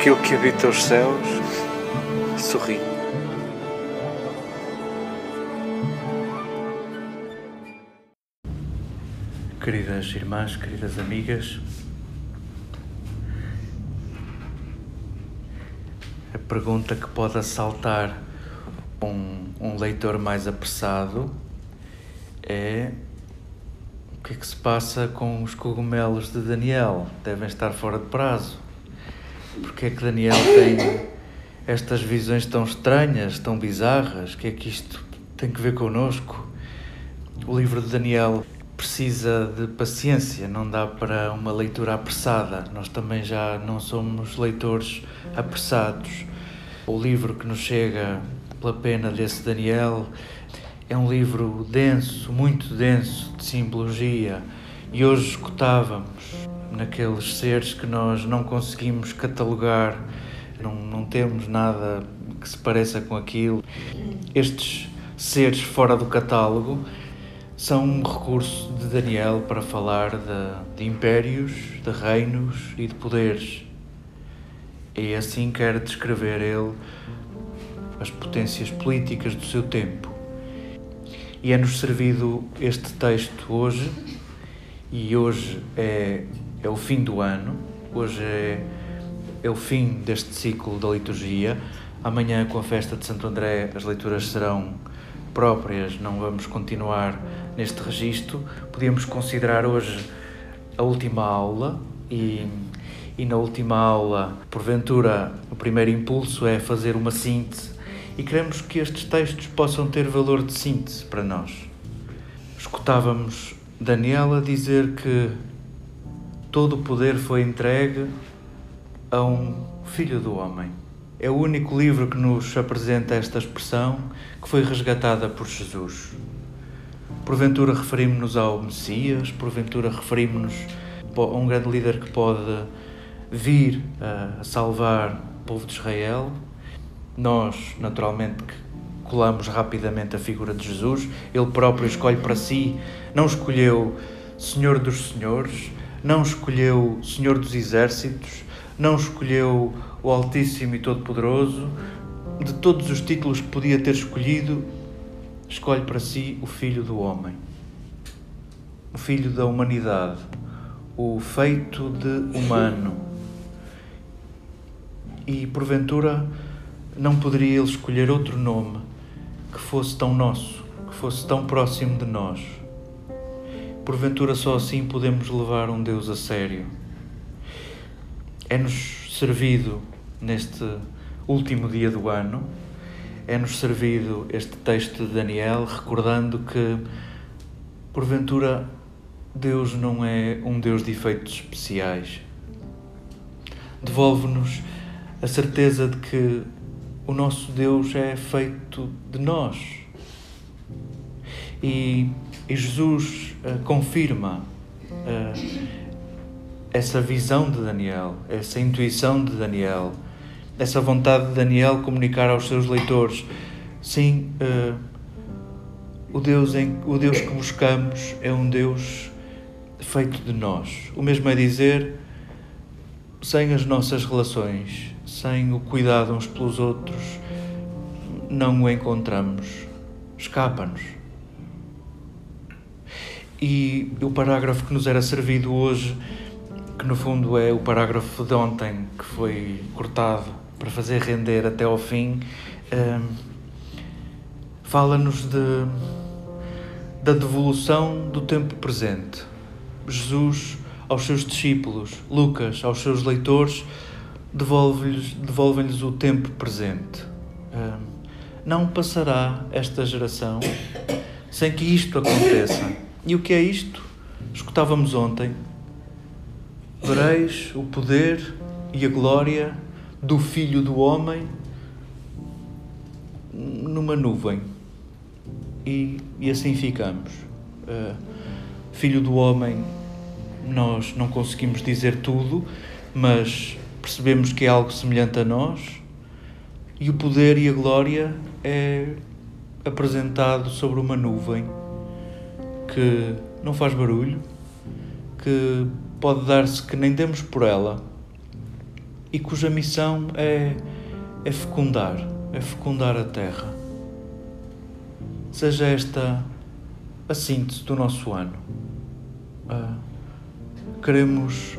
aquilo que habita os céus sorri. Queridas irmãs, queridas amigas, a pergunta que pode assaltar um, um leitor mais apressado é o que é que se passa com os cogumelos de Daniel? Devem estar fora de prazo. Porque é que Daniel tem estas visões tão estranhas, tão bizarras? O que é que isto tem que ver connosco? O livro de Daniel precisa de paciência, não dá para uma leitura apressada. Nós também já não somos leitores apressados. O livro que nos chega pela pena desse Daniel é um livro denso, muito denso de simbologia, e hoje escutávamos naqueles seres que nós não conseguimos catalogar, não, não temos nada que se pareça com aquilo. Estes seres fora do catálogo são um recurso de Daniel para falar de, de impérios, de reinos e de poderes. E assim quer descrever ele as potências políticas do seu tempo. E é-nos servido este texto hoje, e hoje é, é o fim do ano, hoje é, é o fim deste ciclo da liturgia. Amanhã, com a festa de Santo André, as leituras serão próprias, não vamos continuar neste registro. Podíamos considerar hoje a última aula e, e na última aula, porventura, o primeiro impulso é fazer uma síntese e queremos que estes textos possam ter valor de síntese para nós. Escutávamos Daniela dizer que todo o poder foi entregue a um filho do homem. É o único livro que nos apresenta esta expressão que foi resgatada por Jesus. Porventura referimos-nos ao Messias, porventura referimos-nos a um grande líder que pode vir a salvar o povo de Israel. Nós, naturalmente, colamos rapidamente a figura de Jesus. Ele próprio escolhe para si, não escolheu Senhor dos Senhores, não escolheu Senhor dos Exércitos, não escolheu o Altíssimo e Todo-Poderoso. De todos os títulos que podia ter escolhido, escolhe para si o Filho do Homem, o Filho da humanidade, o feito de humano. E porventura não poderia ele escolher outro nome que fosse tão nosso, que fosse tão próximo de nós. Porventura só assim podemos levar um Deus a sério. É-nos servido neste último dia do ano é-nos servido este texto de Daniel, recordando que, porventura, Deus não é um Deus de efeitos especiais. Devolve-nos a certeza de que o nosso Deus é feito de nós. E, e Jesus uh, confirma uh, essa visão de Daniel, essa intuição de Daniel essa vontade de Daniel comunicar aos seus leitores. Sim, uh, o, Deus em, o Deus que buscamos é um Deus feito de nós. O mesmo é dizer, sem as nossas relações, sem o cuidado uns pelos outros, não o encontramos. Escapa-nos. E o parágrafo que nos era servido hoje, que no fundo é o parágrafo de ontem, que foi cortado para fazer render até ao fim, um, fala-nos de, da devolução do tempo presente. Jesus aos seus discípulos, Lucas aos seus leitores, devolve-lhes devolve o tempo presente. Um, não passará esta geração sem que isto aconteça. E o que é isto? Escutávamos ontem. Vereis o poder e a glória do Filho do Homem numa nuvem. E, e assim ficamos. Uh, filho do Homem, nós não conseguimos dizer tudo, mas percebemos que é algo semelhante a nós, e o poder e a glória é apresentado sobre uma nuvem que não faz barulho, que pode dar-se que nem demos por ela e cuja missão é, é fecundar, é fecundar a terra. Seja esta a síntese do nosso ano. Uh, queremos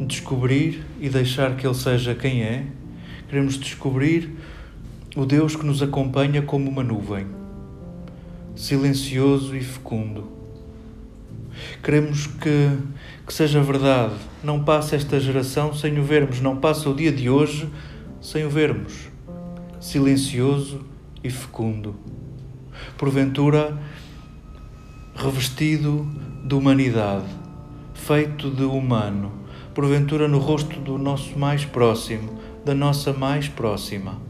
descobrir e deixar que Ele seja quem é, queremos descobrir o Deus que nos acompanha como uma nuvem, silencioso e fecundo. Queremos que, que seja verdade, não passe esta geração sem o vermos, não passa o dia de hoje sem o vermos, silencioso e fecundo. Porventura, revestido de humanidade, feito de humano, porventura no rosto do nosso mais próximo, da nossa mais próxima.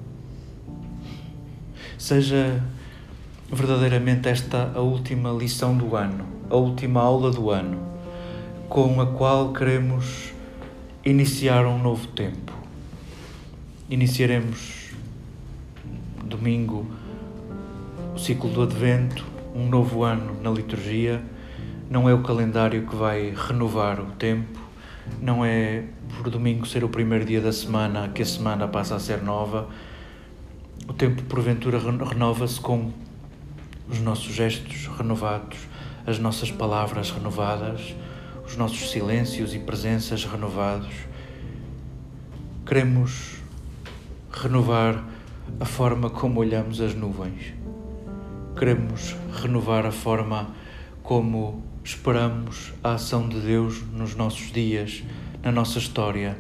Seja verdadeiramente esta a última lição do ano, a última aula do ano, com a qual queremos iniciar um novo tempo. Iniciaremos domingo o ciclo do Advento, um novo ano na liturgia. Não é o calendário que vai renovar o tempo, não é por domingo ser o primeiro dia da semana que a semana passa a ser nova. O tempo, porventura, renova-se com os nossos gestos renovados, as nossas palavras renovadas, os nossos silêncios e presenças renovados. Queremos renovar a forma como olhamos as nuvens queremos renovar a forma como esperamos a ação de Deus nos nossos dias, na nossa história.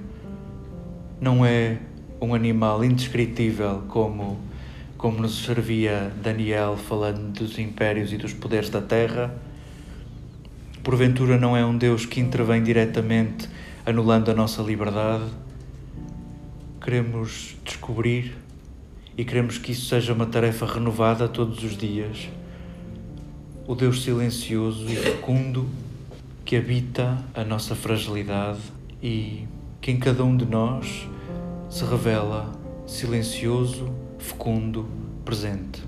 Não é um animal indescritível como, como nos servia Daniel falando dos impérios e dos poderes da terra. Porventura não é um Deus que intervém diretamente anulando a nossa liberdade. Queremos descobrir e queremos que isso seja uma tarefa renovada todos os dias. O Deus silencioso e fecundo que habita a nossa fragilidade e que em cada um de nós se revela silencioso, fecundo, presente.